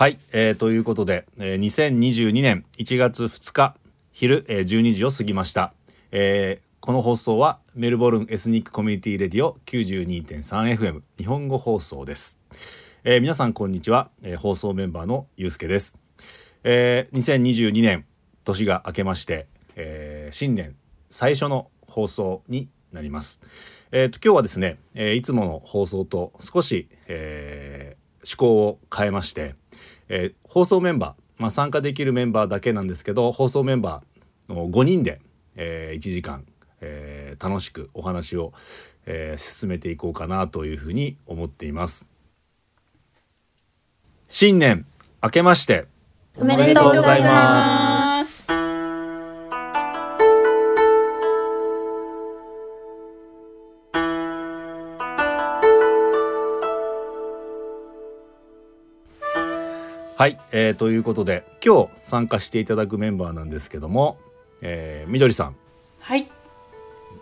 はい、えーということで、えー2022年1月2日昼、えー12時を過ぎました、えーこの放送はメルボルンエスニックコミュニティレディオ 92.3FM 日本語放送です、えー皆さんこんにちは、えー放送メンバーのゆうすけです、えー2022年年が明けまして、えー新年最初の放送になります。えーと今日はですね、えーいつもの放送と少し、えー趣向を変えまして、えー放送メンバー、まあ、参加できるメンバーだけなんですけど放送メンバーの5人で、え1時間、えー楽しくお話を、えー進めていこうかなというふうに思っています。新年明けましておめでとうございます。はい、えーということで今日参加していただくメンバーなんですけども、えーみどりさん。はい、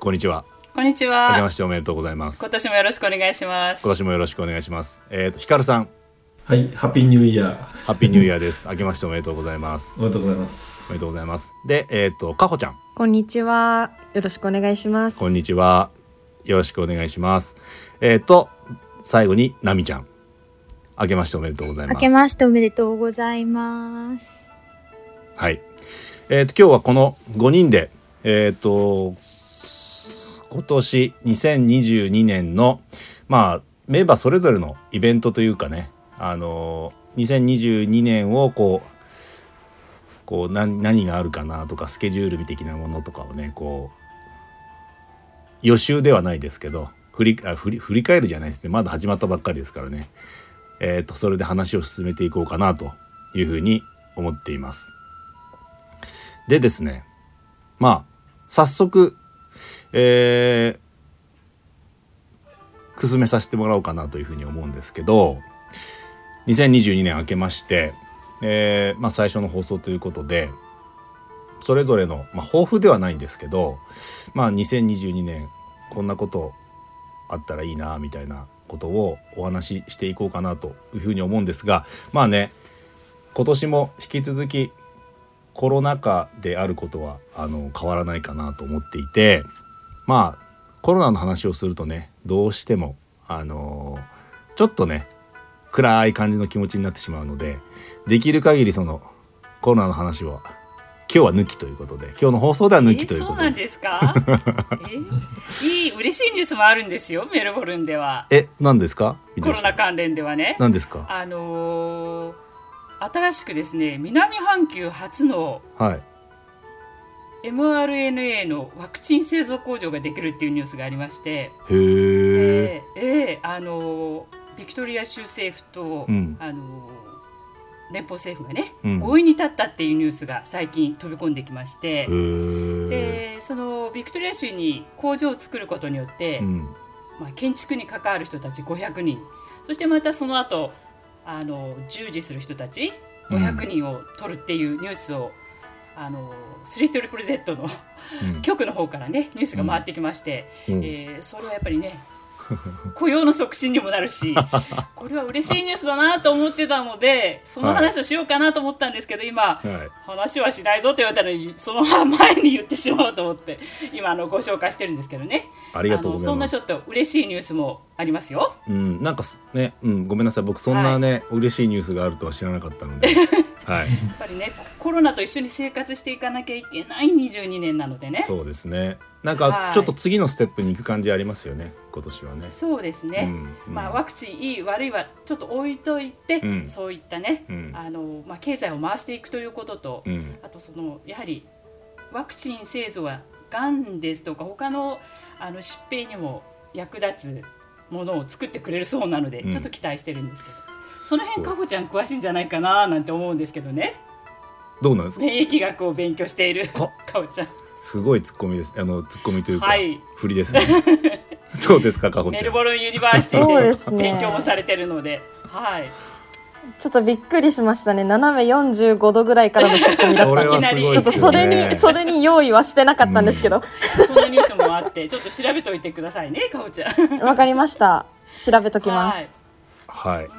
こんにちは。こんにち明けはま。しておめでとうございます。今年もよろしくお願いします。今。年もよろしくお願いします。えーとひかるさん。はい、ハッピーニューイヤー。ハッピーニューイヤーです。明けましておめでとうございます。おめでとうございます。おめでとうございます。でえっ、とかほちゃん。こんにちは。よろしくお願いします。こんにちは。よろしくお願いします。えっ、と最後になみちゃん明けましておめでとうございます明けましておめでとうございます。はい。えっ、と今日はこの5人でえっ、と今年2022年のまあメンバーそれぞれのイベントというかねあの2022年をこうこう何何があるかなとかスケジュール的なものとかをねこう予習ではないですけど振りあ振り振り返るじゃないですねまだ始まったばっかりですからねえっ、とそれで話を進めていこうかなというふうに思っています。でですねまあ早速えー進めさせてもらおうかなというふうに思うんですけど2022年明けまして、えーまあ、最初の放送ということでそれぞれの、まあ、抱負ではないんですけど、まあ、2022年こんなことあったらいいなみたいなことをお話ししていこうかなというふうに思うんですがまあね今年も引き続きコロナ禍であることはあの変わらないかなと思っていてまあコロナの話をするとねどうしてもあのちょっとね暗い感じの気持ちになってしまうのでできる限りそのコロナの話は今日は抜きということで今日の放送では抜きということで。えそうなんですか？えいい嬉しいニュースもあるんですよ。メルボルンでは。え何ですか？コロナ関連ではね。何ですか？あのー新しくですね南半球初のはい。mRNA のワクチン製造工場ができるっていうニュースがありまして、へええええあのービクトリア州政府と、うん。あのー連邦政府がね、うん。合意に至ったっていうニュースが最近飛び込んできましてでそのビクトリア州に工場を作ることによって、うん。まあ、建築に関わる人たち500人。そしてまたその後あの従事する人たち500人を取るっていうニュースを、あの 3ZZZ のうん。局の方からねニュースが回ってきまして、うん。えーそれはやっぱりね 雇用の促進にもなるし これは嬉しいニュースだなと思ってたのでその話をしようかなと思ったんですけど今はい。話はしないぞって言われたのにその前に言ってしまおうと思って今あのご紹介してるんですけどね。ありがとうございます。あのそんなちょっと嬉しいニュースもありますよ。うん、なんかすね、うん、ごめんなさい、僕そんなね、嬉しいニュースがあるとは知らなかったので。はい、やっぱりねココロナと一緒に生活していかなきゃいけない22年なのでね。そうですね。なんはい。かちょっと次のステップに行く感じありますよね、今年はね。そうですね、うんまあ、ワクチンいい悪いはちょっと置いといて、うん。そういったね、うん。あのまあ、経済を回していくということと、うん、あとそのやはりワクチン製造はがんですとか他のあの疾病にも役立つものを作ってくれるそうなので、うん。ちょっと期待してるんですけど。その辺かほちゃん詳しいんじゃないかななんて思うんですけどね。どうなんですか？免疫学を勉強しているあかほちゃん。すごいツッコミです。あのツッコミというか、はい。振りですね。どうですか、かほちゃん。メルボルンユニバーシテそうィで勉強もされてるので、はい。ちょっとびっくりしましたね。斜め45度ぐらいからのツッコミだったんで。はすごいちょっとそれね。に、それに用意はしてなかったんですけど。そんなニュースもあって、ちょっと調べといてくださいね、かおちゃん。わかりました。調べときまはいす。。はいうん、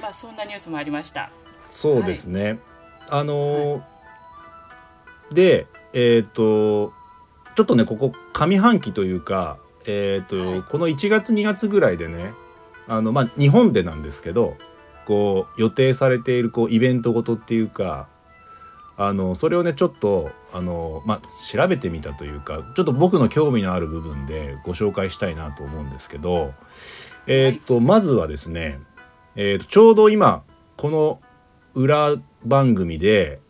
まあそんなニュースもありました。そうですね。あのーでえっ、とちょっとねここ上半期というかえっ、と、はい。この1月2月ぐらいでねあのまあ日本でなんですけどこう予定されているこうイベントごとっていうかあのそれをねちょっとあの、まあ、調べてみたというかちょっと僕の興味のある部分でご紹介したいなと思うんですけど、えーっとまずはですね、えーっとちょうど今この裏番組で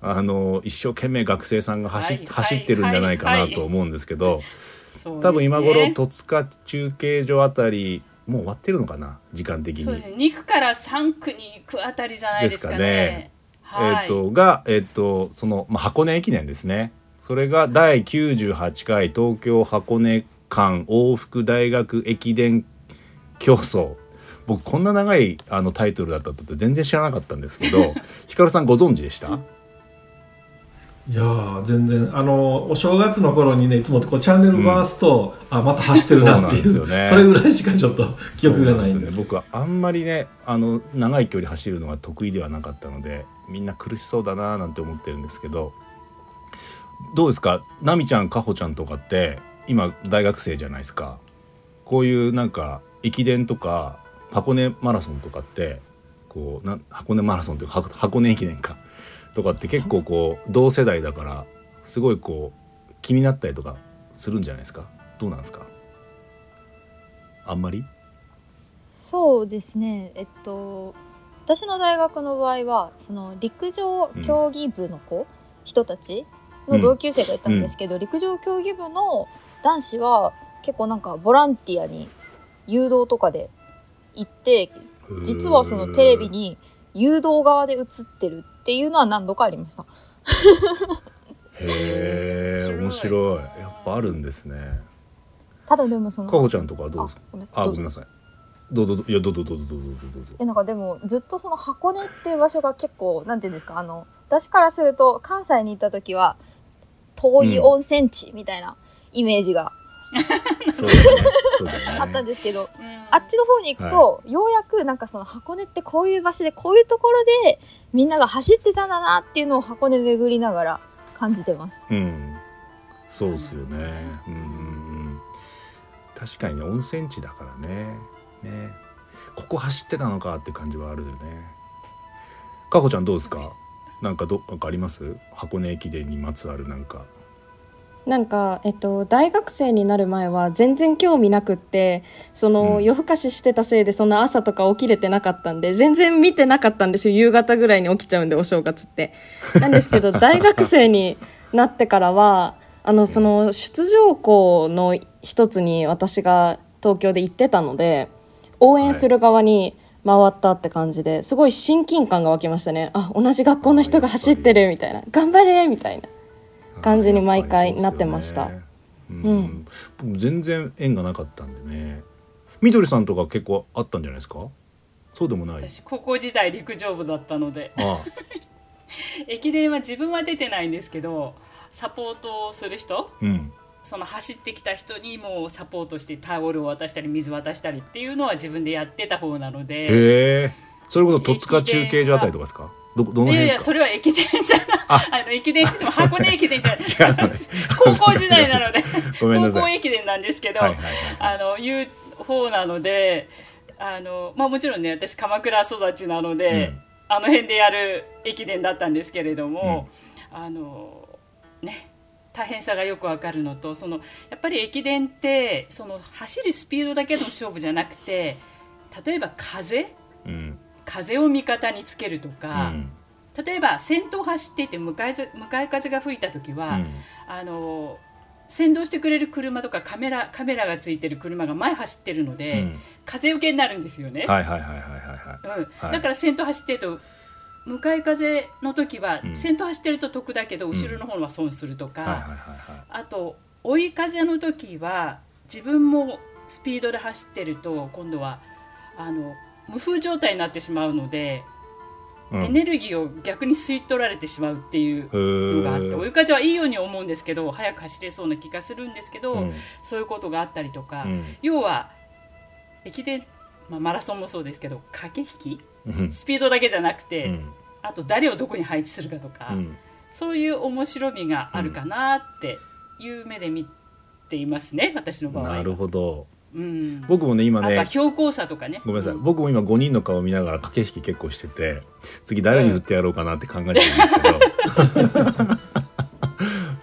あの一生懸命学生さんが走,、はい走ってるんじゃないかなと思うんですけど、そうですね。多分今頃戸塚中継所あたりもう終わってるのかな時間的に。そうですね。2区から3区に行くあたりじゃないですかね。ですはい、えっ、とがえっ、とその、まあ、箱根駅伝ですね。それが第98回東京箱根間往復大学駅伝競争。僕こんな長いあのタイトルだったって全然知らなかったんですけどひかるさんご存知でした？いやー全然あのお正月の頃にねいつもこうチャンネル回すと、あまた走ってるなっていうそね。それぐらいしかちょっと記憶がないんです。んですよね僕はあんまりねあの長い距離走るのが得意ではなかったのでみんな苦しそうだななんて思ってるんですけどどうですか？奈美ちゃんかほちゃんとかって今大学生じゃないですか。こういうなんか駅伝とか箱根マラソンとかってこうな箱根マラソンというか箱箱根駅伝かとかって結構こう同世代だからすごいこう気になったりとかするんじゃないですか？どうなんですか？あんまり？そうですね。えっと私の大学の場合はその陸上競技部の子、人たちの同級生がいたんですけど、陸上競技部の男子は結構なんかボランティアに誘導とかで行って実はそのテレビに誘導側で映ってるっていうのは何度かありました。へえ 面面白い。やっぱあるんですね。ただでもそのかほちゃんとかはどうですか？あごめんなさい。どうぞどうぞい。やどうぞどうぞどうぞどうぞどうぞ。えなんかでもずっとその箱根っていう場所が結構なんていうんですか？あの私からすると関西に行った時は遠い温泉地みたいなイメージがそうだよね。そうだよね。あったんですけど、うん。あっちの方に行くと、ようやくなんかその箱根ってこういう場所でこういうところでみんなが走ってたんだなっていうのを箱根巡りながら感じてます。うん。そうですよね。うんうんうん。確かにね温泉地だからね。ね。ここ走ってたのかって感じはあるよね。かほちゃんどうですか？なんかどなんかあります？箱根駅伝にまつわるなんかなんか、えっと、大学生になる前は全然興味なくってその、うん。夜更かししてたせいでその朝とか起きれてなかったんで全然見てなかったんですよ。夕方ぐらいに起きちゃうんでお正月って。なんですけど 大学生になってからはあのその出場校の一つに私が東京で行ってたので応援する側に回ったって感じですごい親近感が湧きましたね。あ同じ学校の人が走ってるみたいな。頑張れみたいな感じに毎回なってました。うん。僕全然縁がなかったんでね。みどりさんとか結構あったんじゃないですか？そうでもない。私高校時代陸上部だったので。あ 駅伝は自分は出てないんですけどサポートをする人うん。その走ってきた人にもサポートしてタオルを渡したり水渡したりっていうのは自分でやってた方なので。へえ。それこそ戸塚中継所あたりとかですか？どどのいや辺ですか？いやそれは駅伝じゃないあ。あの駅伝って箱根駅伝じゃ違うのね。高校時代なので。高校駅伝なんですけど、はいはいはいあのいう方なのであの、まあ、もちろんね私鎌倉育ちなので、うん。あの辺でやる駅伝だったんですけれども、あのね大変さがよくわかるのとそのやっぱり駅伝ってその走るスピードだけの勝負じゃなくて例えば風？うん風を味方につけるとうか、ん。例えば先頭走っていて向かいず向かい風が吹いた時は、うん。あの先導してくれる車とかカメラカメラがついてる車が前走ってるので、うん。風受けになるんですよね。はいはいはいはいはいはい。うん。はい。だから先頭走ってると向かい風の時は、うん。先頭走ってると得だけど後ろの方は損するとか、あと追い風の時は自分もスピードで走ってると今度はあの無風状態になってしまうので、うん。エネルギーを逆に吸い取られてしまうっていうのがあって追い風はいいように思うんですけど速く走れそうな気がするんですけど、うん。そういうことがあったりとか、うん。要は駅伝っまあ、マラソンもそうですけど駆け引きうん。スピードだけじゃなくて、うん。あと誰をどこに配置するかとか、うん。そういう面白みがあるかなっていう目で見ていますね私の場合。は。なるほどうん、僕もね今ね標高差とかね。ごめんなさい、うん。僕も今5人の顔を見ながら駆け引き結構してて次誰に振ってやろうかなって考えてるんですけど。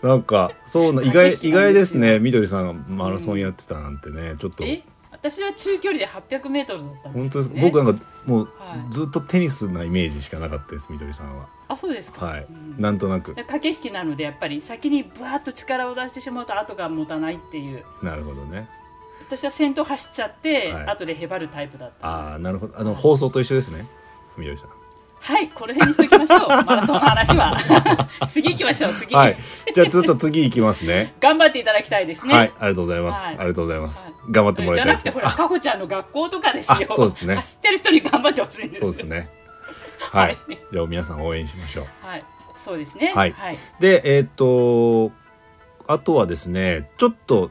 なんかそうな意外意外ですね。みどりさんがマラソンやってたなんてね。ちょっと。え？私は中距離で800メートルだったんです本当です。僕なんかもうはい。ずっとテニスなイメージしかなかったですみどりさんは。あそうですか。はい。うん。なんとなく。で駆け引きなのでやっぱり先にぶわっと力を出してしまうと後が持たないっていう。なるほどね私は先頭走っちゃって、はい。後でへばるタイプだった。ああなるほど。あの放送と一緒ですね。みどりさん。はいこの辺にしときましょう。マラソンの話は。次行きましょう次、はい。じゃあちょっと次行きますね。頑張っていただきたいですね。はいありがとうございます、はい。ありがとうございます、はい。頑張ってもらいじゃたいですね。なくてほらかほちゃんの学校とかですよ。あそうですね。走ってる人に頑張ってほしいんです。そうですね。はい、はい。じゃあ皆さん応援しましょう。はい。そうですね。はい。はい、でえっ、とあとはですねちょっと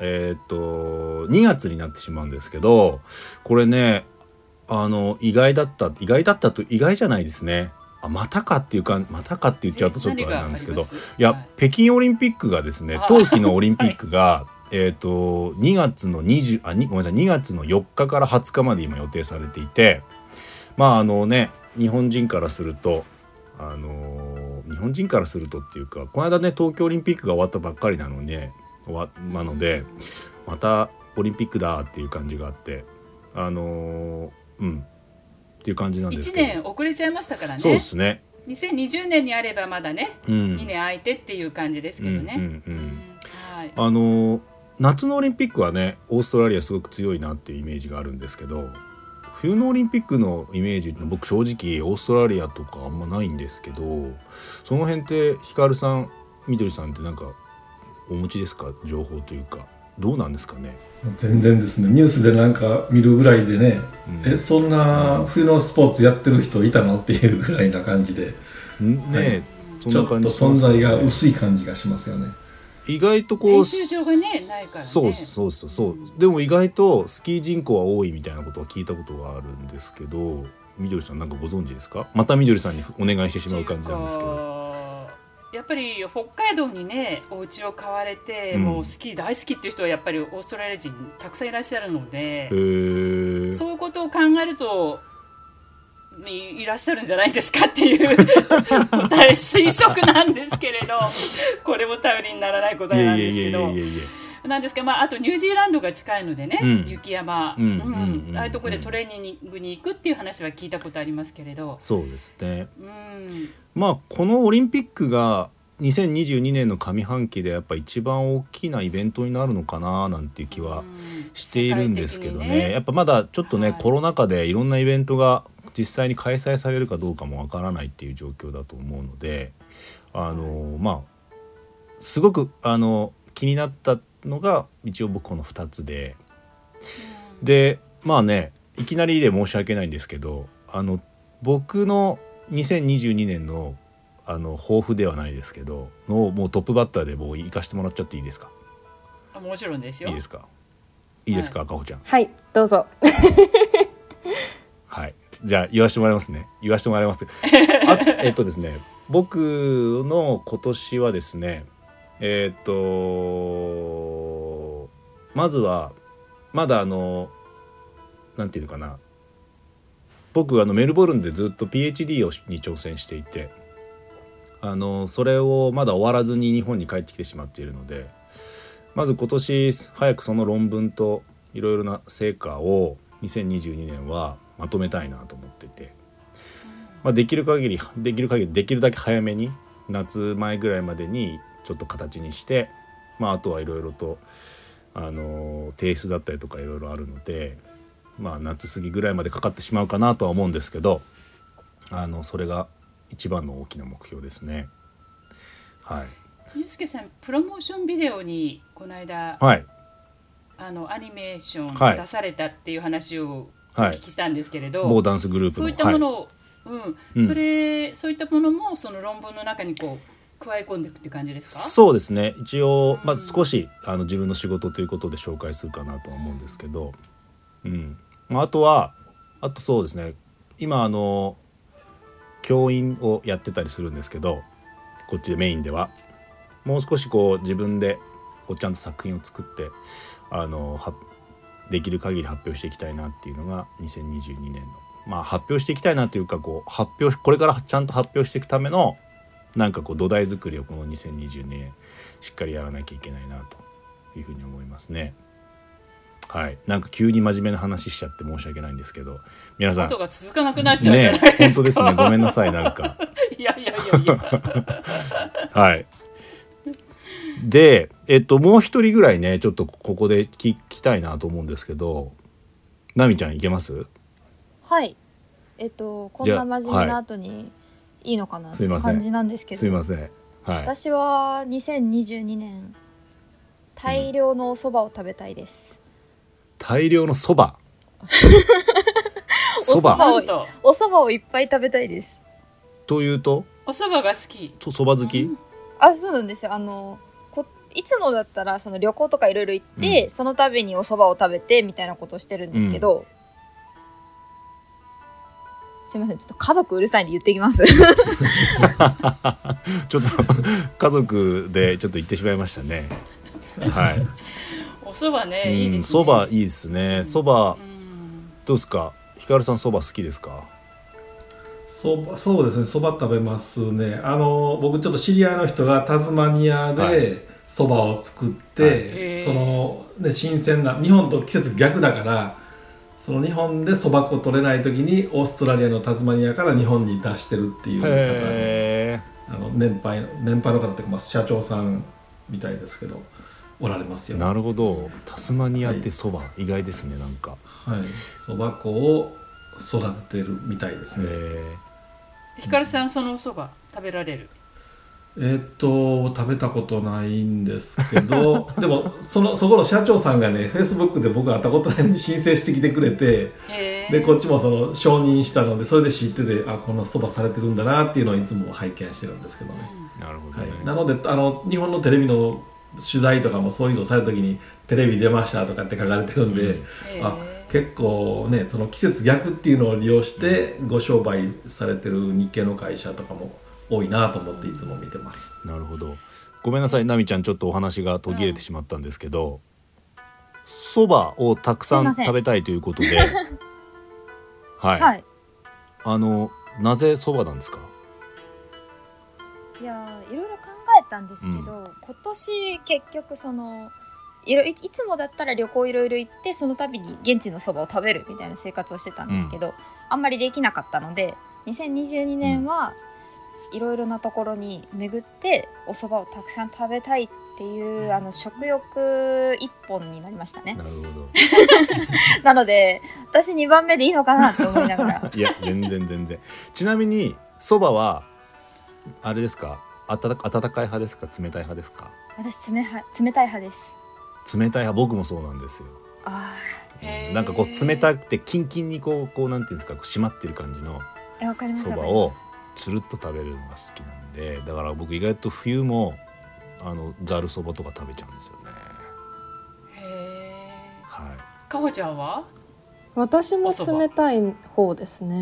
えっ、と2月になってしまうんですけどこれねあの意外だった意外だったと意外じゃないですね。あまたかっていうかまたかって言っちゃうとちょっとあれなんですけどいや、はい。北京オリンピックがですねあ。冬季のオリンピックが、えっ、と2月の20あにごめんなさい2月の4日から20日まで今予定されていてまああのね日本人からするとあの日本人からするとっていうかこの間ね東京オリンピックが終わったばっかりなので終わなのでまたオリンピックだっていう感じがあってあのうん。っていう感じなんです1けど。年遅れちゃいましたからね。そうですね。2020年にあればまだね、うん。2年空いてっていう感じですけどね、うんうんうん。はい。あの夏のオリンピックはねオーストラリアすごく強いなっていうイメージがあるんですけど冬のオリンピックのイメージって僕正直オーストラリアとかあんまないんですけどその辺ってヒカルさんみどりさんってなんかお持ちですか？情報というか。どうなんですかね？全然ですね。ニュースでなんか見るぐらいでね、うん。えそんな冬のスポーツやってる人いたの？っていうぐらいな感じで。ん？ねえ、そんちょっと存在が薄い感じがしますよね。意外とこう練習場がねないからね。そうそうそう。そう。でも意外とスキー人口は多いみたいなことは聞いたことがあるんですけどみどりさんなんかご存知ですか？またみどりさんにお願いしてしまう感じなんですけどどやっぱり北海道にねお家を買われて、うん。もうスキー大好きっていう人はやっぱりオーストラリア人たくさんいらっしゃるのでそういうことを考えるといいらっしゃるんじゃないですかっていう答え推測なんですけれどこれも頼りにならない答えなんですけど。やいやいやいやなんですか、まあ、あとニュージーランドが近いのでね、うん。雪山、うんああいうところでトレーニングに行くっていう話は聞いたことありますけれど、そうですね。うん、まあこのオリンピックが2022年の上半期でやっぱ一番大きなイベントになるのかななんていう気はしているんですけどね。世界的にやっぱまだちょっとね、はい。コロナ禍でいろんなイベントが実際に開催されるかどうかもわからないっていう状況だと思うのであのまあすごくあの気になったのが一応僕この2つで。でまあねいきなりで申し訳ないんですけどあの僕の2022年のあの抱負ではないですけどのもうトップバッターでもう行かしてもらっちゃっていいですか？あもちろんですよ。いいですか？いいですか、赤穂ちゃん？はいどうぞ。はい。じゃあ言わせてもらいますね。言わせてもらいます。あえっとですね僕の今年はですねえっとまずはまだあのなんていうのかな。僕あのメルボルンでずっと PhD をに挑戦していてあのそれをまだ終わらずに日本に帰ってきてしまっているのでまず今年早くその論文といろいろな成果を2022年はまとめたいなと思ってて、まあ、できる限りできる限りできるだけ早めに夏前ぐらいまでにちょっと形にして、まあ、あとはいろいろとあの提出だったりとかいろいろあるので、まあ、夏過ぎぐらいまでかかってしまうかなとは思うんですけどあのそれが一番の大きな目標ですね。はい、ゆうすけさんプロモーションビデオにこの間、はい。あのアニメーショはい。ン出されたっていう話をおはい。聞きしたんですけれど、某ダンスグループの。そういったものはい。を、うん。うん。それそういったものもその論文の中にこう加え込んでいくっていう感じですか？そうですね。一応、まあ、うん少しあの自分の仕事ということで紹介するかなとは思うんですけど、うん、まあ、あとはあとそうですね。今あの教員をやってたりするんですけどこっちでメインでは。もう少しこう自分でこうちゃんと作品を作ってあのはできる限り発表していきたいなっていうのが2022年の。まあ発表していきたいなというかこう発表これからちゃんと発表していくためのなんかこう土台作りをこの2022年しっかりやらなきゃいけないなというふうに思いますね。はい、なんか急に真面目な話しちゃって申し訳ないんですけど皆さん。音が続かなくなっちゃうじゃねないですか。本当ですね。ごめんなさいなんか。いやいやいやいや。はい。でえっともう一人ぐらいねちょっとここで聞きたいなと思うんですけど奈美ちゃんいけます？はい。えっとこんな真面目な後にいいのかなって感じなんですけど。すいません。はい。私は2022年大量のお蕎麦を食べたいです、大量のそばそお蕎麦ばなんと？お蕎麦をいっぱい食べたいです。というと？お蕎麦が好き。そそば好き？あそうなんですよ。あのこいつもだったらその旅行とかいろいろ行って、うん。その度にお蕎麦を食べてみたいなことをしてるんですけど、すいません。ちょっと家族うるさいんで言ってきます。ちょっと家族でちょっと行ってしまいましたね。はい。お蕎麦ね、いいですね。うんそばいいですね。そばうんどうですか？ひかるさんそば好きですか？そばそうですね。そば食べますね。あの僕ちょっと知り合いの人がタズマニアはい。でそばを作って、はい。その、ね、新鮮な日本と季節逆だからその日本でそば粉取れない時にオーストラリアのタズマニアから日本に出してるっていう方。へあの年配の年配の方っていうか、まあ、社長さんみたいですけどおられますよ。えなるほど。タスマニアってそば、意外ですねなんか。はい。そば粉を育ててるみたいですね。へひかるさんそのお蕎麦食べられる？えーっと食べたことないんですけど でもそのそこの社長さんがねフェイスブックで僕会ったことないのに申請してきてくれてでこっちもその承認したのでそれで知っててあこのそばされてるんだなっていうのをいつも拝見してるんですけどね、えなるほどね、はい、なのであの日本のテレビの取材とかもそういうのされた時にテレビ出ましたとかって書かれてるんで、うん。あ結構ねその季節逆っていうのを利用してご商売されてる日系の会社とかも多いなと思っていつも見てます。なるほど。ごめんなさい。奈美ちゃんちょっとお話が途切れてしまったんですけどそば、をたくさん食べたいということで。はい、はい。あのなぜそばなんですか？いやーいろいろ考えたんですけど、今年結局そのいろいいつもだったら旅行いろいろ行ってその度に現地のそばを食べるみたいな生活をしてたんですけど、あんまりできなかったので2022年はいろいろなところに巡ってお蕎麦をたくさん食べたいっていうあの食欲一本になりましたね。なるほど。なので私2番目でいいのかなと思いながら。いや全然全然。ちなみにそばはあれですか？温かい派ですか？冷たい派ですか？私冷は冷たい派です。冷たい派僕もそうなんですよ。あへーなんかこう冷たくてキンキンにこうこうなんていうんですか？こう締まってる感じのーえわかりますそばわかりまをつるっと食べるのが好きなんでだから僕意外と冬もあのざるそばとか食べちゃうんですよね。へえ。はい。かほちゃんは？私も冷たい方ですね。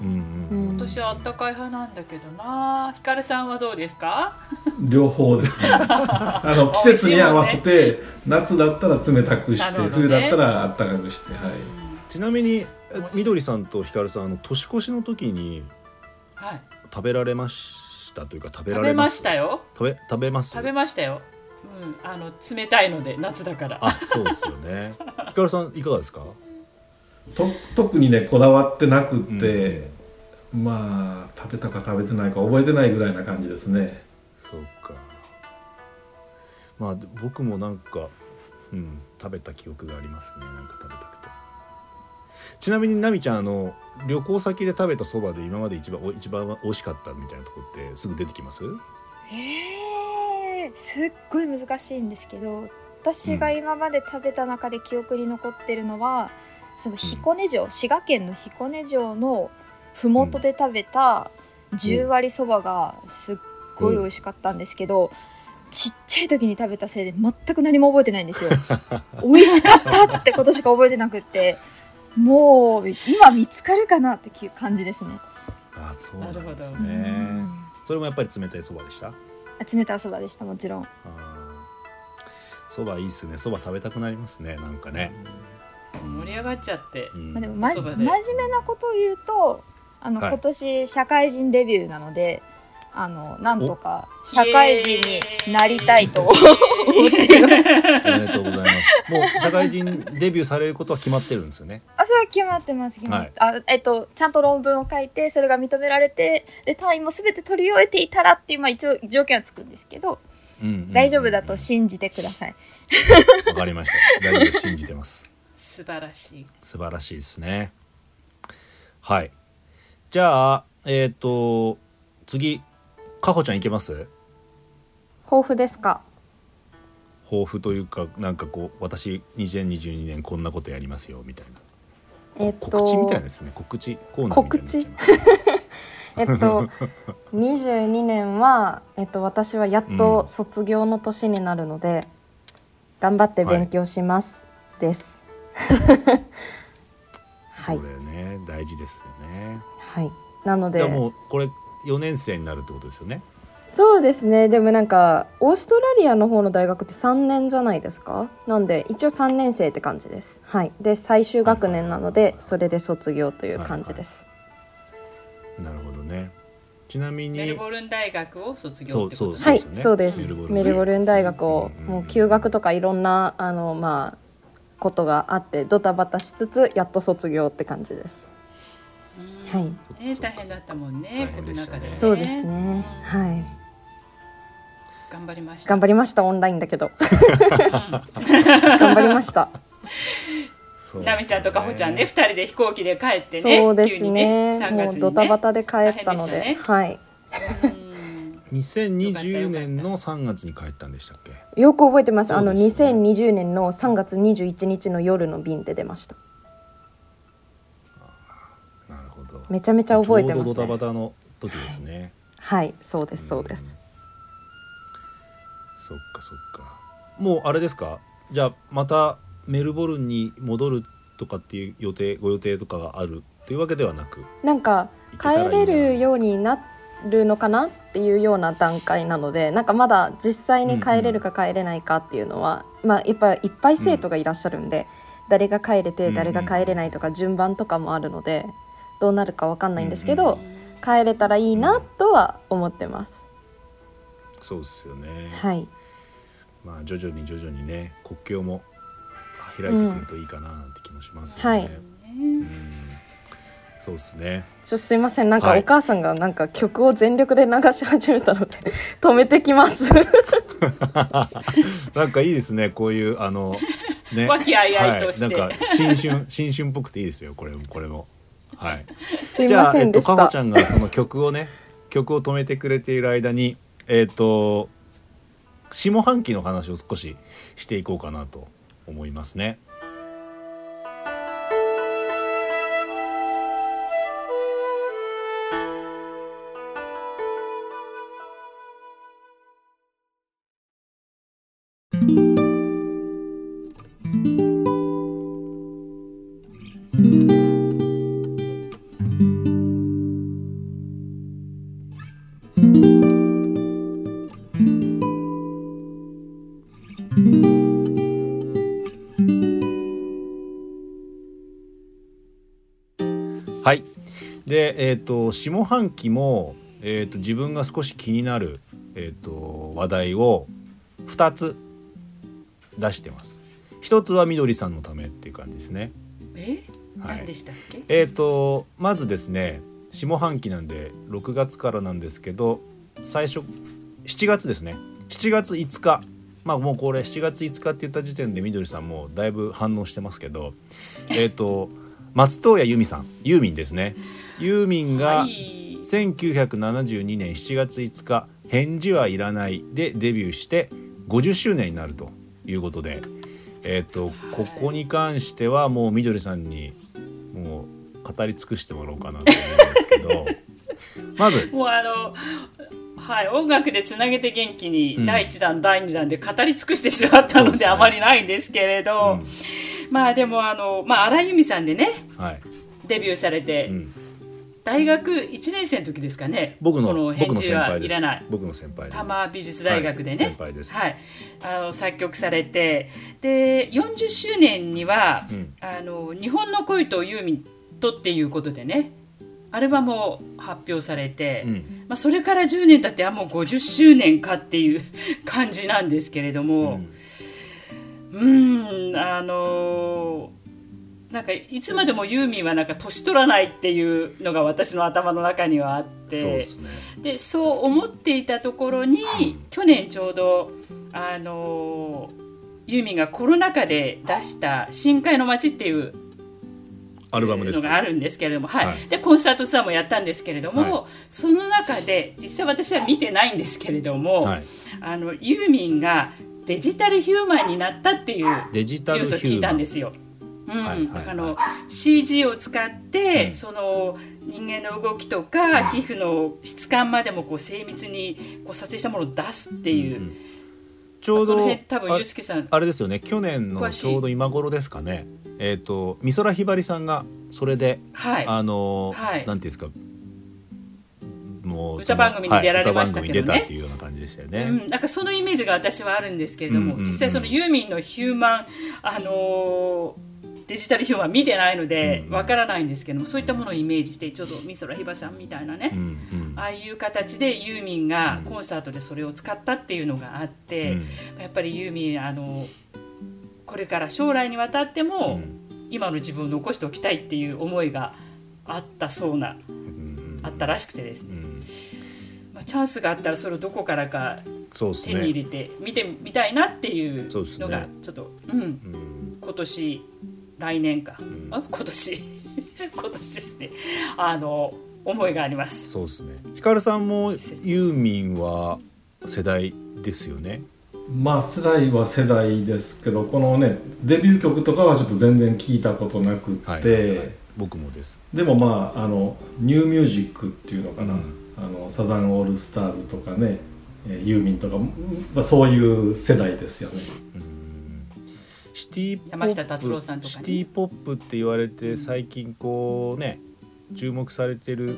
うんうんうん。私はあったかい派なんだけどな。ひかるさんはどうですか？両方ですね。あの季節に合わせて、夏だったら冷たくして、ね。冬だったら暖かくしてはい。ちなみにみどりさんとひかるさんあの年越しの時にはい。食べられましたというか食べられます。したよ。食べ食べます。食べましたよ。うん、あの冷たいので夏だから。あそうですよね。ひかるさんいかがですか？と特にねこだわってなくって、まあ食べたか食べてないか覚えてないぐらいな感じですね。そうか。まあ僕もなんかうん食べた記憶がありますね。なんか食べたくて。ちなみになみちゃんあの旅行先で食べたそばで今まで一番お一番美味しかったみたいなとこってすぐ出てきます？えー、すっごい難しいんですけど私が今まで食べた中で記憶に残ってるのは、その彦根城、滋賀県の彦根城の麓で食べた十割そばがすっごい美味しかったんですけど、ちっちゃい時に食べたせいで全く何も覚えてないんですよ。美味しかったってことしか覚えてなくってもう今見つかるかなっていう感じですね。あそうなんですね。んそれもやっぱり冷たいそばでした？冷たいそばでしたもちろん。そばいいっすね。そば食べたくなりますねなんかね、盛り上がっちゃってうん。まあ、でもまじ真面目なことを言うとあの、はい。今年社会人デビューなのであのなんとか社会人になりたいと思っていますおめでとうございます。もう社会人デビューされることは決まってるんですよね。あそれは決まってます決まって、あえっとちゃんと論文を書いてそれが認められてで単位も全て取り終えていたらっていう、まあ、一応条件はつくんですけど、うんうんうん大丈夫だと信じてください。わかりました。大丈夫信じてます。素晴らしい。素晴らしいですね。はい。じゃあえっ、と次かほちゃんいけます？豊富ですか？抱負というかなんかこう私2022年こんなことやりますよみたいな、えっと告知みたいなですね。告知コーナーみたいにな。っちゃいますえっと22年は、えっと、私はやっと卒業の年になるので、頑張って勉強します、です。はい。そうだよね。大事ですよね。はい。なのででもうこれ4年生になるってことですよねそうですね。でもなんかオーストラリアの方の大学って3年じゃないですか？なんで一応3年生って感じです。はい。で最終学年なのでそれで卒業という感じです、なるほどね。ちなみにメルボルン大学を卒業ってそうことはいですよね。そうです。メルボルン大学。をもう休学とかいろんなあのまあことがあってドタバタしつつやっと卒業って感じですはい。ね大変だったもんね大コ変でしたね。そうですね。はい。頑張りました。頑張りましたオンラインだけど。頑張りました。そうですよね。ナミちゃんとかほちゃんね二人で飛行機で帰ってねそうですね。3もうドタバねタで帰ったので。はい。うん。2020年の3月に帰ったんでしたっけ？よく覚えてます。あのそうですね。2020年の3月21日の夜の便で出ましためちゃめちゃ覚えてちょうどますねドタバタの時ですね、はいそうですそうです。そっかそっか。もうあれですか？じゃあまたメルボルンに戻るとかっていう予定ご予定とかがあるというわけではなくなんか帰れるようになるのかなっていうような段階なのでなんかまだ実際に帰れるか帰れないかっていうのは、まあやっぱいっぱい生徒がいらっしゃるんで、誰が帰れて誰が帰れないとか順番とかもあるのでどうなるかわかんないんですけど、帰れたらいいなとは思ってます。そうですよね、はい。まあ徐々に徐々にね国境も開いてくるといいかななんて気もしますよね、はい。うん。そうですね。ちょすいません。なんかはい。お母さんがなんか曲を全力で流し始めたので 止めてきます。なんかいいですね。こういうあのね。和気あいあいとして。はい、なんか新春新春っぽくていいですよ。これもこれもはい すいじゃあ、ませえっと、んでしたかほち。ゃんがその曲をね 曲を止めてくれている間にえっと下半期の話を少ししていこうかなと思いますね。下半期も、えー、と自分が少し気になる、えー、と話題を2つ出してます。一つはみどりさんのためっていう感じですね。え？はい。何でしたっけ？えー、とまずですね下半期なんで6月からなんですけど最初7月ですね。7月5日。まあもうこれ7月5日って言った時点でみどりさんもうだいぶ反応してますけどえっと松任谷由実さんユーミンですねユーミンがはい。1972年7月5日「返事はいらない」でデビューして50周年になるということでえっ、とここに関してはもうみどりさんにもう語り尽くしてもらおうかなと思うんですけど まずもうあのはい音楽でつなげて元気にうん。第1弾、第2弾で語り尽くしてしまったので、ね。あまりないんですけれど、まあでもあの、まあ、荒井由実さんでねはい、デビューされて、うん、大学1年生の時ですかね。僕のこの返事は先輩です。いらない。僕の先輩で多摩美術大学でね、はい先輩です。はい、あの作曲されて。で40周年には、うん。あの日本の恋とユーミンとっていうことでねアルバムを発表されて、うん。まあ、それから10年経ってあもう50周年かっていう 感じなんですけれども。うん。あのなんかいつまでもユーミンはなんか年取らないっていうのが私の頭の中にはあって。そうね。でそう思っていたところに、去年ちょうどあのユーミンがコロナ禍で出した「深海の街」っていうアルバムですか？のがあるんですけれども、はい。はい。でコンサートツアーもやったんですけれども、はい。その中で実際私は見てないんですけれども、はい。あのユーミンがデジタルヒューマンになったっていうデジタルニュースを聞いたんですよ。あの CG を使って、うん。その人間の動きとか、皮膚の質感までもこう精密にこう撮影したものを出すっていう、うんちょうど辺多分あユースケさん。あれですよね。去年のちょうど今頃ですかね。えっ、と美空ひばりさんがそれで、はい。あのーはい。なんていうんですか。もう歌番組に出られましたけどね。はい歌番組に出たっていうような感じでしたよね、うん、なんかそのイメージが私はあるんですけれども、うんうんうん。実際そのユーミンのヒューマン、あのーデジタルヒューマン見てないのでわからないんですけども、そういったものをイメージしてちょっと美空ひばりさんみたいなね、ああいう形でユーミンがコンサートでそれを使ったっていうのがあって、やっぱりユーミンあのこれから将来にわたっても、今の自分を残しておきたいっていう思いがあったそうなあったらしくてですね、うん。まあ、チャンスがあったらそれをどこからか手に入ねれて見てみたいなっていうのがちょっと、うん、うん。今年来年か、ん。あ今年。今年ですね。あの思いがあります。そうですね。ヒカルさんもユーミンは世代ですよね？まあ世代は世代ですけどこのねデビュー曲とかはちょっと全然聞いたことなくって、はい、はい僕もです。でもまああのニューミュージックっていうのかな、うん。あのサザンオールスターズとかねえーユーミンとか、まあ、そういう世代ですよね。シティポップ山下達郎さんとかね。シティポップって言われて最近こうね注目されてる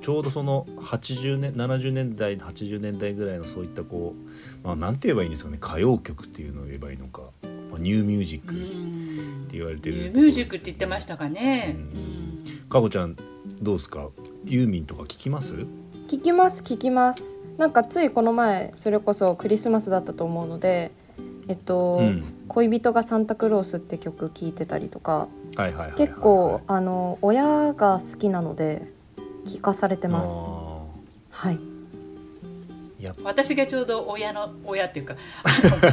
ちょうどその80年70年代80年代ぐらいのそういったこう、まあ、なんて言えばいいんですかね歌謡曲っていうのを言えばいいのか、まあ、ニューミュージッうクっんて言われてるニューミュージックって言ってましたかね。かほちゃんどうですか？ユーミンとか聞きます？聞きます聞きます。なんかついこの前それこそクリスマスだったと思うのでえっと、うん恋人がサンタクロースって曲聴いてたりとか結構あの親が好きなので聞かされてます。あはい私がちょうど親の親っていうか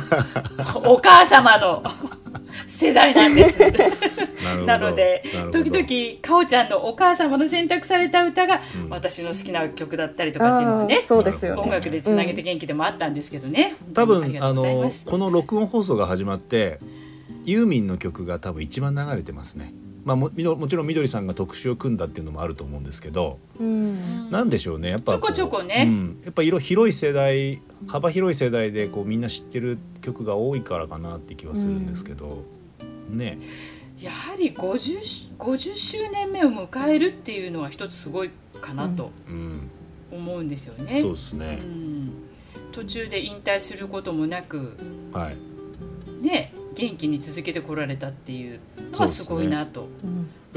お母様の 世代なんです。なので時々かおちゃんのお母様の選択された歌がうん。私の好きな曲だったりとかっていうのがあねーそうですよね。音楽でつなげて元気でもあったんですけどね、多本当にありが分あのこの録音放送が始まってユーミンの曲が多分一番流れてますね。まあ、もみどもちろんみどりさんが特集を組んだっていうのもあると思うんですけど、うん。なんでしょうねやっぱちょこちょこね。うん、やっぱ色広い世代幅広い世代でこうみんな知ってる曲が多いからかなって気はするんですけど、ね。やはり 50, 50周年目を迎えるっていうのは一つすごいかなとうん、思うんですよね。そうですね。う、ん。途中で引退することもなく。はい。ね元気に続けてこられたっていうのはすごいなと。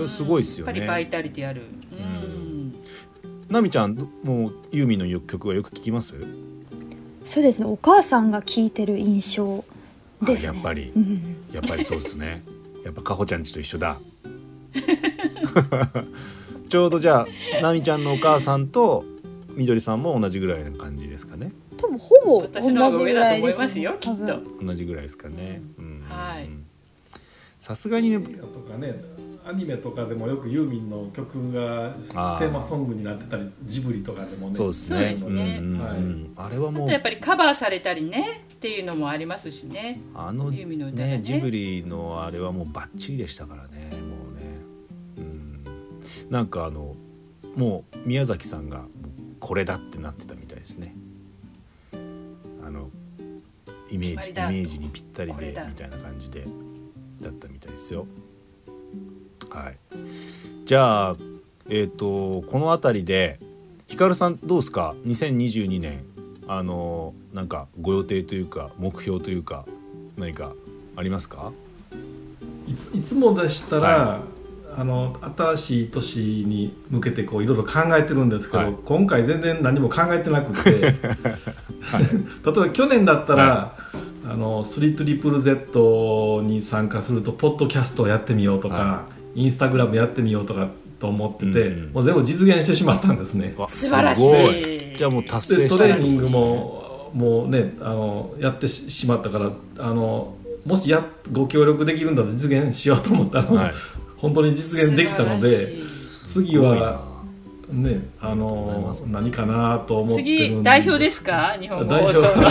すごいですよやっぱりバイね。タリティある。うんなみちゃんどもうユーミンの曲はよく聞きます？そうですねお母さんが聞いてる印象ですねあやっぱりうんやっぱりそうですね。やっぱかほちゃんちと一緒だ。ちょうどじゃあなみちゃんのお母さんとみどりさんも同じぐらいな感じですかね。多分ほぼ同じぐ上だと思らいですねいますよ、きっと多分。同じぐらいですかね。うんはい。さすがにね。とかねアニメとかでもよくユーミンの曲がテーマソングになってたりジブリとかでもね。そうですそうね。ですね。うんうんうん。はい。あれはもう。あとやっぱりカバーされたりねっていうのもありますしね。あのユーミンのねね。ジブリのあれはもうバッチリでしたからねもうね、うん、なんかあのもう宮崎さんがこれだってなってたみたいですねイメージイメージにぴったりでみたいな感じでだったみたいですよ。はい、じゃあ、えー、とこの辺りでひかるさんどうですか？2022年あのなんかご予定というか目標というか何かありますか？いついつもでしたら、はあの新しい年に向けてこういろいろ考えてるんですけど、はい。今回全然何も考えてなくて、例えば去年だったら、あのスリートリプル Z に参加するとポッドキャストをやってみようとか、はインスタグラムやってみようとかと思ってて、うんうんもう全部実現してしまったんですね。わ素晴らしい。すごい。じゃあもう達成でトしたんですレーニングももうねあのやってししまったからあのもしやご協力できるんだと実現しようと思ったら、はい。本当に実現できたので次はねあのます。何かなと思って次代表ですか？日本語。放送の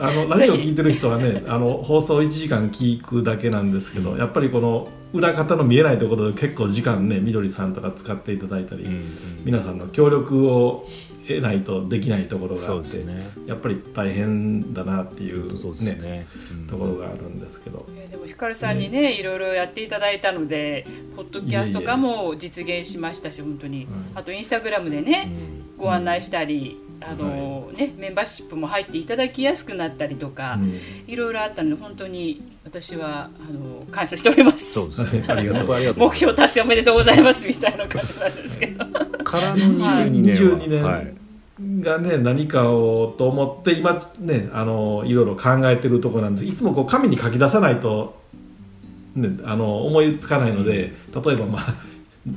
あのラジオ聞いてる人はねあの放送1時間聞くだけなんですけどやっぱりこの裏方の見えないところで結構時間ねみどりさんとか使っていただいたり、うんうん。皆さんの協力を得ないとできないところがあって、ですね。やっぱり大変だなっていう,、本当そうですね。うん。ところがあるんですけど、いやでもひかるさんにねいろいろやっていただいたのでポッドキャスト化も実現しましたし本当に、あとインスタグラムでね、うん。ご案内したり、あのね、メンバーシップも入っていただきやすくなったりとか、うん。いろいろあったので本当に私はあの感謝しております。そうですね。ありがとう。本当ありがとう。目標達成おめでとうございますみたいな感じなんですけど。からの22年は。22年はい。がね何かをと思って今ねあのいろいろ考えてるところなんです。いつもこう紙に書き出さないと、ね、あの思いつかないので例えばまあ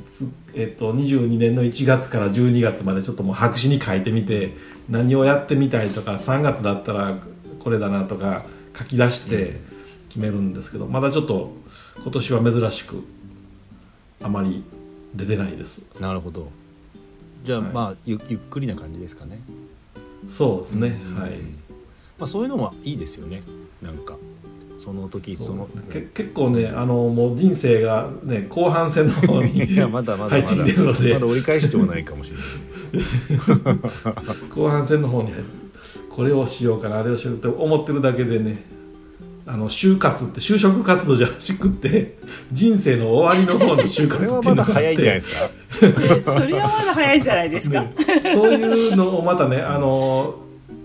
つえっと、22年の1月から12月までちょっともう白紙に書いてみて何をやってみたいとか3月だったらこれだなとか書き出して決めるんですけどまだちょっと今年は珍しくあまり出てないです。なるほど。じゃあ、はい。まあゆゆっくりな感じですかね、そうですね、はい。まあ、そういうのもいいですよね。なんかその時そのけ結構ねあのもう人生がね後半戦の方に いやまだまだまだ。入ってきてるので。まだ折り返してもないかもしれない 後半戦の方にこれをしようかなあれをしようって思ってるだけでねあの就活って就職活動じゃなくって人生の終わりの方の就活そっていうれはまだのがあって。早いんじゃないですか。それはまだ早いんじゃないですか。ね。そういうのをまたねあの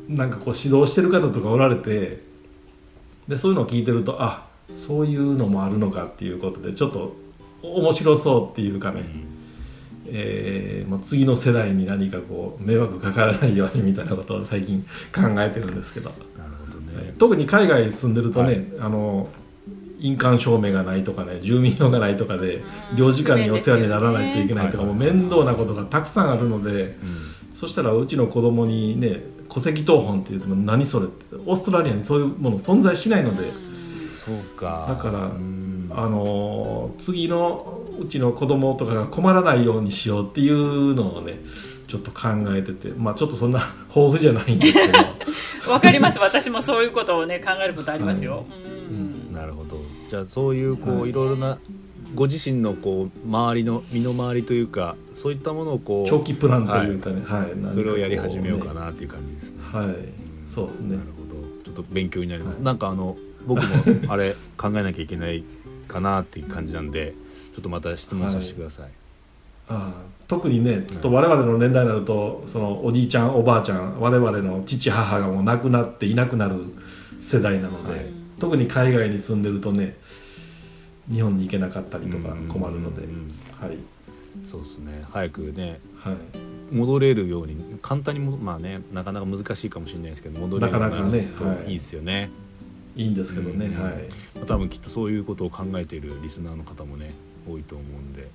なんかこう指導してる方とかおられてでそういうのを聞いてるとあそういうのもあるのかっていうことでちょっと面白そうっていうかね、えーもう次の世代に何かこう迷惑かからないようにみたいなことを最近考えてるんですけど、なるほどね、特に海外に住んでるとね、はい。あの印鑑証明がないとかね住民票がないとかで領事館にお世話にならないといけないとかもう面倒なことがたくさんあるので。そしたらうちの子供にね戸籍謄本って言っても何それってオーストラリアにそういうもの存在しないので、そうか。だからうん。あのー次のうちの子供とかが困らないようにしようっていうのをねちょっと考えてて。まあちょっとそんな 豊富じゃないんですけど。わかります。私もそういうことをね考えることありますよ。うん。なるほど。じゃあそういうこう、はい。い、ろいろなご自身のこう周りの身の回りというかそういったものをこう長期プランというかね、はい。何かこうねそれをやり始めようかなっていう感じですね。はい。そうですね。なるほど。ちょっと勉強になります、なんかあの僕も あれ考えなきゃいけないかなっていう感じなんでちょっとまた質問させてください、ああ特にねちょっと我々の年代になるとそのおじいちゃんおばあちゃん我々の父母がもう亡くなっていなくなる世代なので、はい。特に海外に住んでるとね日本に行けなかったりとかうん困るので、うんはい。そうですね。早くね。はい。戻れるように簡単にもまあねなかなか難しいかもしれないですけど戻れるようになるとはい。いいですよね。いいんですけどね、うんはい。まあ多分きっとそういうことを考えているリスナーの方もね多いと思うんで。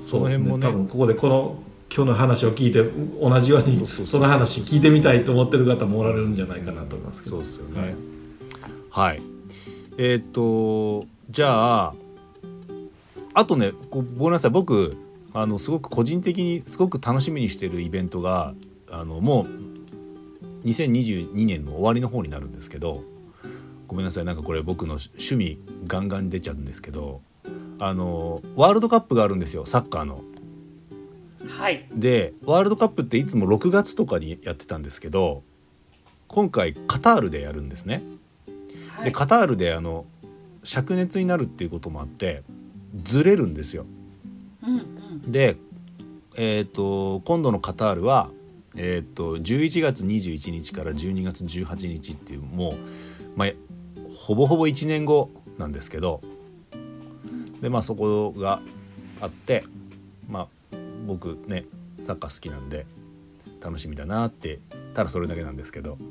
その辺もね。多分ここでこの今日の話を聞いて同じようにその話聞いてみたいと思ってる方もおられるんじゃないかなと思いますけど。そうですよね。はいはい、えーっとじゃああとねごごめんなさい僕あのすごく個人的にすごく楽しみにしてるイベントがあのもう2022年の終わりの方になるんですけどごめんなさいなんかこれ僕の趣味ガンガンに出ちゃうんですけどあのワールドカップがあるんですよサッカーの。はい。でワールドカップっていつも6月とかにやってたんですけど今回カタールでやるんですね。はいでカタールであの灼熱になるっていうこともあってずれるんですよ。うんうんで、えー、と今度のカタールは、えー、と11月21日から12月18日っていうもう、まあ、ほぼほぼ1年後なんですけどでまあそこがあってまあ僕ねサッカー好きなんで楽しみだなってただそれだけなんですけどで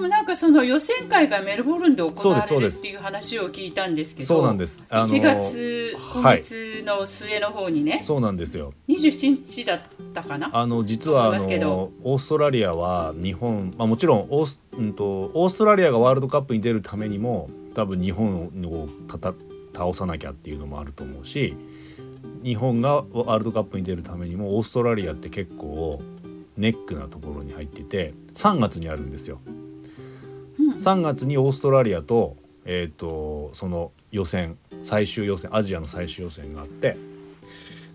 もなんかその予選会がメルボルンで行われるっていう話を聞いたんですけどそうなんです。あの1月今はい月の末の方にね、そうなんですよ。27日だったかな？あの実はあのオーストラリアは日本、まあ、もちろんオース、うん、とオーストラリアがワールドカップに出るためにも多分日本をたた倒さなきゃっていうのもあると思うし日本がワールドカップに出るためにもオーストラリアって結構ネックなところに入っていて3月にあるんですよ。うん3月にオーストラリアと,、えー、とその予選最終予選アジアの最終予選があって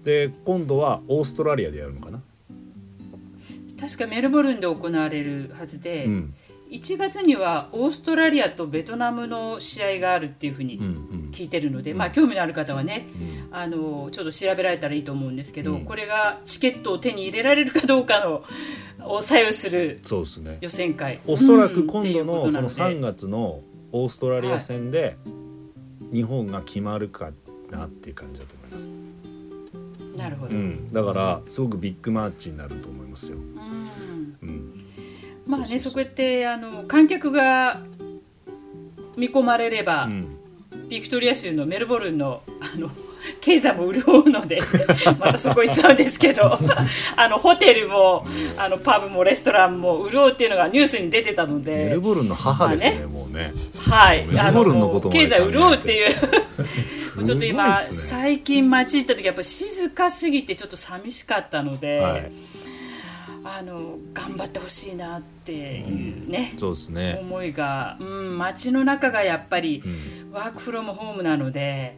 で今度はオーストラリアでやるのかな？確かメルボルンで行われるはずで、うん。1月にはオーストラリアとベトナムの試合があるっていうふうにうんうん。聞いてるので、うん。まあ興味のある方はねうん。あのちょっと調べられたらいいと思うんですけど、うん。これがチケットを手に入れられるかどうかのを左右するそうですね。予選会。おそらく今度のその3で月のオーストラリア戦で日本が決まるかなっていう感じだと思います、なるほど、うん、だからすごくビッグマッチになると思いますよ、うん。うん、まあねそうやってあの観客が見込まれれば、うん。ビクトリア州のメルボルンのあの経済も潤うので またそこ行っちゃうんですけど あのホテルもあのパブもレストランも潤うっていうのがニュースに出てたのメでルボルンの母ですね,、まあね。もうね。はい。メルボルンのこと経済潤うっていう。ちょっと今、ね。最近街行った時やっぱ静かすぎてちょっと寂しかったので、はい。あの頑張ってほしいなっていうね、そうですね、思いが、うん、街の中がやっぱりうん。ワークフロムホームなので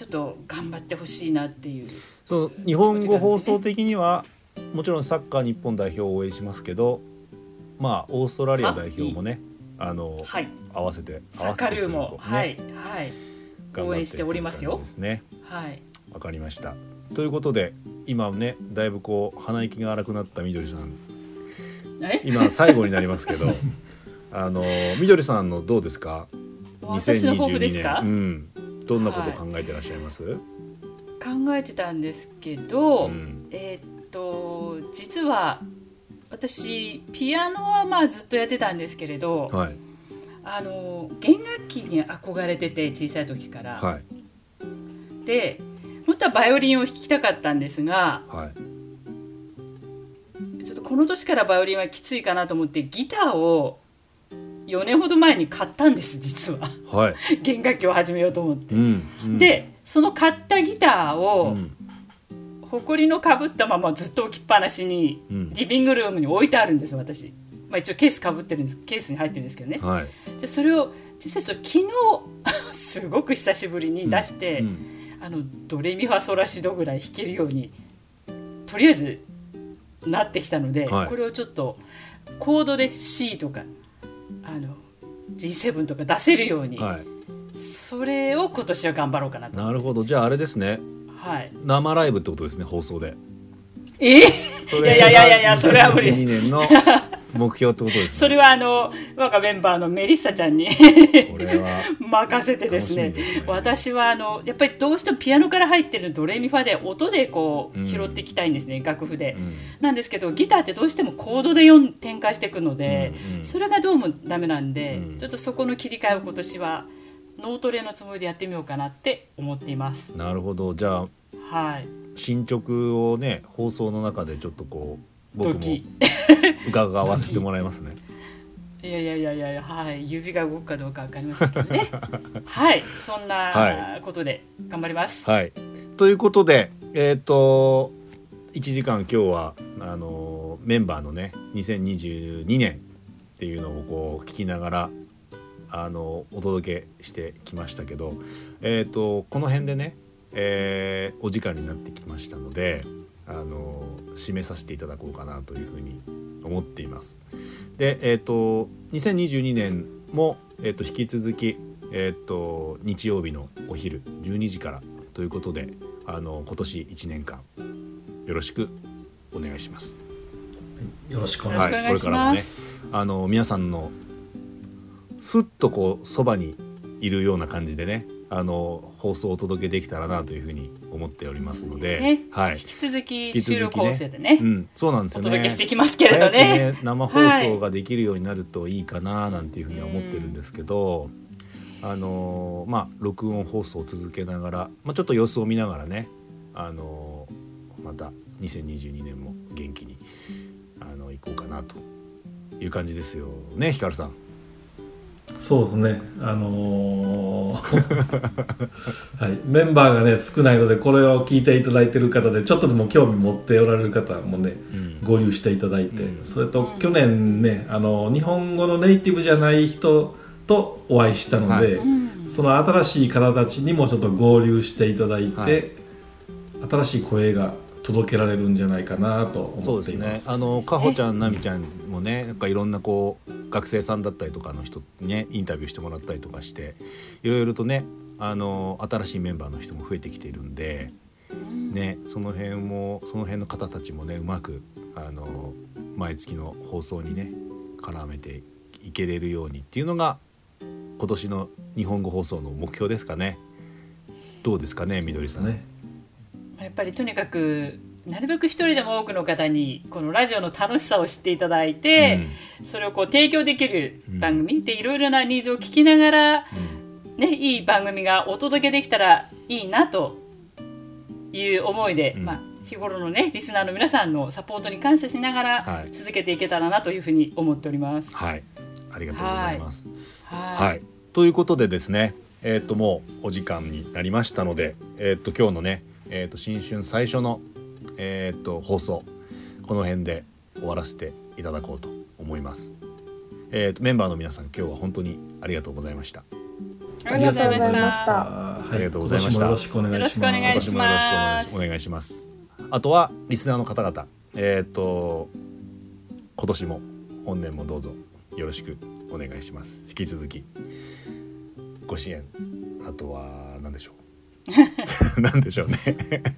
ちょっと頑張ってほしいなっていう。そう日本語放送的にはもちろんサッカー日本代表を応援しますけどまあオーストラリア代表もねあのはい。合わせて合サッカールーわせてというかも、はいはい。応援しておりますよ。ですね。はい。わかりました。ということで今ねだいぶこう鼻息が荒くなったみどりさん。え？今最後になりますけど あのみどりさんのどうですか？私の抱負ですか、うん、どんなこと考えてらっしゃいます、考えてたんですけど、うん。えーっと実は私ピアノはまあずっとやってたんですけれど、はい。あの弦楽器に憧れてて小さい時から、はい。で本当はバイオリンを弾きたかったんですがはい。ちょっとこの年からバイオリンはきついかなと思ってギターを4年ほど前に買ったんです実は。はい、弦楽器を始めようと思って。うんうん、でその買ったギターうをん埃のかぶったままずっと置きっぱなしにうん。リビングルームに置いてあるんです私、まあ、一応ケースかぶってるんですケースに入ってるんですけどね。はい。でそれを実際昨日 すごく久しぶりに出して、うん。あのドレミファソラシドぐらい弾けるようにとりあえずなってきたので、はい。これをちょっとコードで C とかあの G7 とか出せるように、はい、それを今年は頑張ろうかなと。なるほど。じゃああれですね。はい、生ライブってことですね放送で。えそいやいやいやいやいやそれは無理。2年の 目標ってことですね。それはあの我がメンバーのメリッサちゃんに任せてですね。ね。私はあのやっぱりどうしてもピアノから入ってるドレミファで音でこうんう拾っていきたいんですね、楽譜で、うん。なんですけどギターってどうしてもコードで4展開していくので、うんうん。それがどうもダメなんで、うん。ちょっとそこの切り替えを今年は脳トレのつもりでやってみようかなって思っています。なるほど。じゃあはい。進捗をね放送の中でちょっとこう僕も時。伺わせてもらいますね。いやいやいやいやはい。指が動くかどうかわかりませんけどね。はい。そんはなことで頑張ります、はい。ということでえっ、と1時間今日はあのメンバーのね2022年っていうのをこう聞きながらあのお届けしてきましたけど、えー、とこの辺でね、えーお時間になってきましたのであの締めさせていただこうかなというふうに思っています。で、えっ、と2022年もえっ、と引き続きえっ、と日曜日のお昼12時からということで、あの今年1年間よろしくお願いします。よろしくおよ願いしろしくお願いします。あの皆さんのふっとこうそばにいるような感じでねあの放送をお届けできたらなというふうに思っておりますのでね。はい。引き続き収録構成でねうん、そうなんですよね。お届けしていきますけれど早くね。生放送ができるようになるといいかななんていうふうには思ってるんですけど、あのまあ録音放送を続けながら、まあ、ちょっと様子を見ながらね、あのまた2022年も元気にあの行こうかなという感じですよねひかるさん。そうですね。あのー はい、メンバーがね少ないのでこれを聞いていただいてる方でちょっとでも興味持っておられる方もねうん。合流していただいて、うん。それと去年ねあの日本語のネイティブじゃない人とお会いしたので、はい。うん。その新しい方たちにもちょっと合流していただいて、はい。新しい声が届けられるんじゃないかなとそうです思っています。ね。あのかほちゃん、なみちゃんもね、なんかいろんなこう学生さんだったりとかの人にねインタビューしてもらったりとかして、いろいろとね、あの新しいメンバーの人も増えてきているんで、ね、その辺もその辺の方たちもねうまくあの毎月の放送にね絡めていけれるようにっていうのが今年の日本語放送の目標ですかね。どうですかね、みどりさん。ねやっぱりとにかくなるべく一人でも多くの方にこのラジオの楽しさを知っていただいて、それをこう提供できる番組でいろいろなニーズを聞きながら、ね、いい番組がお届けできたらいいなという思いで、うん。まあ、日頃のねリスナーの皆さんのサポートに感謝しながらはい。続けていけたらなというふうに思っております。はい、ありがとうございます。はい、はい、ということでですね、えー、ともうお時間になりましたので、えー、と今日のね、えー、と新春最初の、えー、と放送この辺で終わらせていただこうと思います。えー、とメンバーの皆さん今日は本当にありがとうございました。ありがとうございましありがとうございまたし。たはありがとうございました今年もよろしくお願いします。よろしくお願いします今年もよろしくお願いしお願いします。あとはリスナーの方々、えっ、と今年も本年もどうぞよろしくお願いします。引き続きご支援あとは何でしょう？何でしょうね。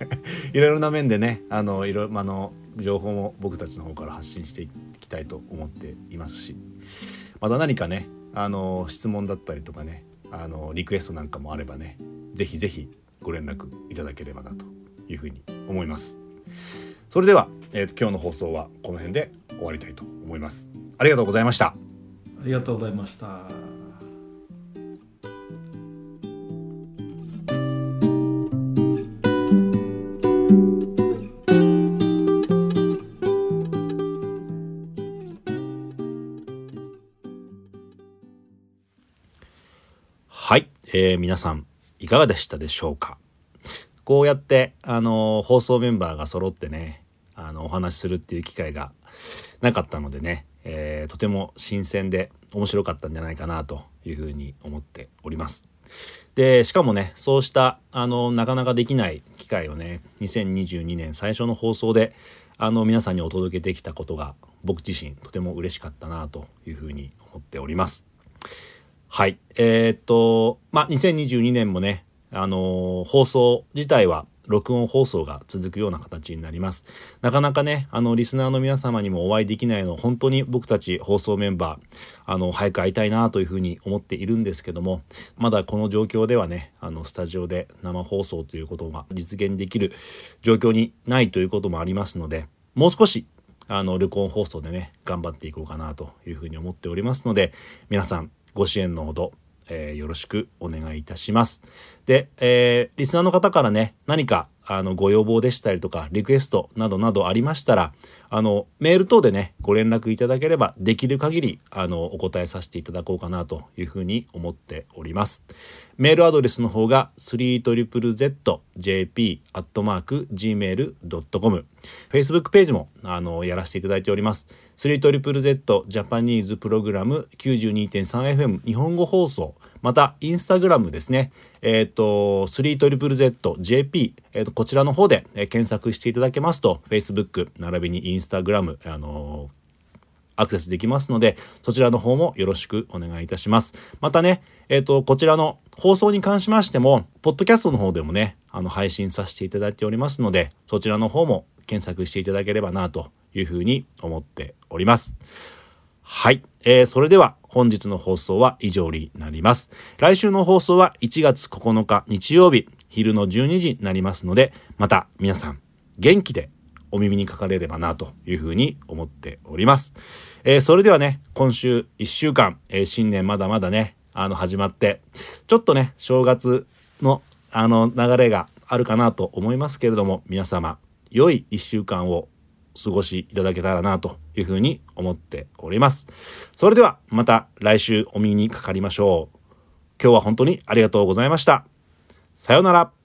いろいろな面でね、あのいろいろあの情報も僕たちの方から発信していきたいと思っていますし、また何かね、あの質問だったりとかね、あのリクエストなんかもあればね、ぜひぜひご連絡いただければなというふうに思います。それでは、えーと今日の放送はこの辺で終わりたいと思います。ありがとうございました。ありがとうございました。えー皆さんいかがでしたでしょうか？こうやってあの放送メンバーが揃ってねあのお話しするっていう機会がなかったのでね、えーとても新鮮で面白かったんじゃないかなというふうに思っております。でしかもねそうしたあのなかなかできない機会をね2022年最初の放送であの皆さんにお届けできたことが僕自身とても嬉しかったなというふうに思っております。はい。えーっと、まあ、2022年もね、あのー放送自体は録音放送が続くような形になります。なかなかね、あの、リスナーの皆様にもお会いできないの、本当に僕たち放送メンバー、あの、早く会いたいなというふうに思っているんですけども、まだこの状況ではね、あの、スタジオで生放送ということが実現できる状況にないということもありますので、もう少しあの録音放送でね頑張っていこうかなというふうに思っておりますので皆さんご支援のほど、えーよろしくお願いいたします。で、えーリスナーの方からね何かあのご要望でしたりとかリクエストなどなどありましたらあのメール等でねご連絡いただければできる限りあのお答えさせていただこうかなというふうに思っております。メールアドレスの方が 3ZZJP.gmail.com Facebook ページもあのやらせていただいております。3ZZZ ジャパニーズプログラム 92.3FM 日本語放送またインスタグラムですね。えっ、と 3ZZJP、えー、とこちらの方で、え検索していただけますと Facebook 並びにインスタグラムあのアクセスできますのでそちらの方もよろしくお願いいたします。またねえっ、とこちらの放送に関しましてもポッドキャストの方でもねあの配信させていただいておりますのでそちらの方も検索していただければなというふうに思っております。はい、えーそれでは本日の放送は以上になります。来週の放送は1月9日日曜日昼の12時になりますのでまた皆さん元気でお耳にかかれればなというふうに思っております、えーそれではね今週1週間、えー新年まだまだねあの始まってちょっとね正月のあの流れがあるかなと思いますけれども皆様良い1週間を過ごしいただけたらなというふうに思っております。それではまた来週お耳にかかりましょう。今日は本当にありがとうございました。さようなら。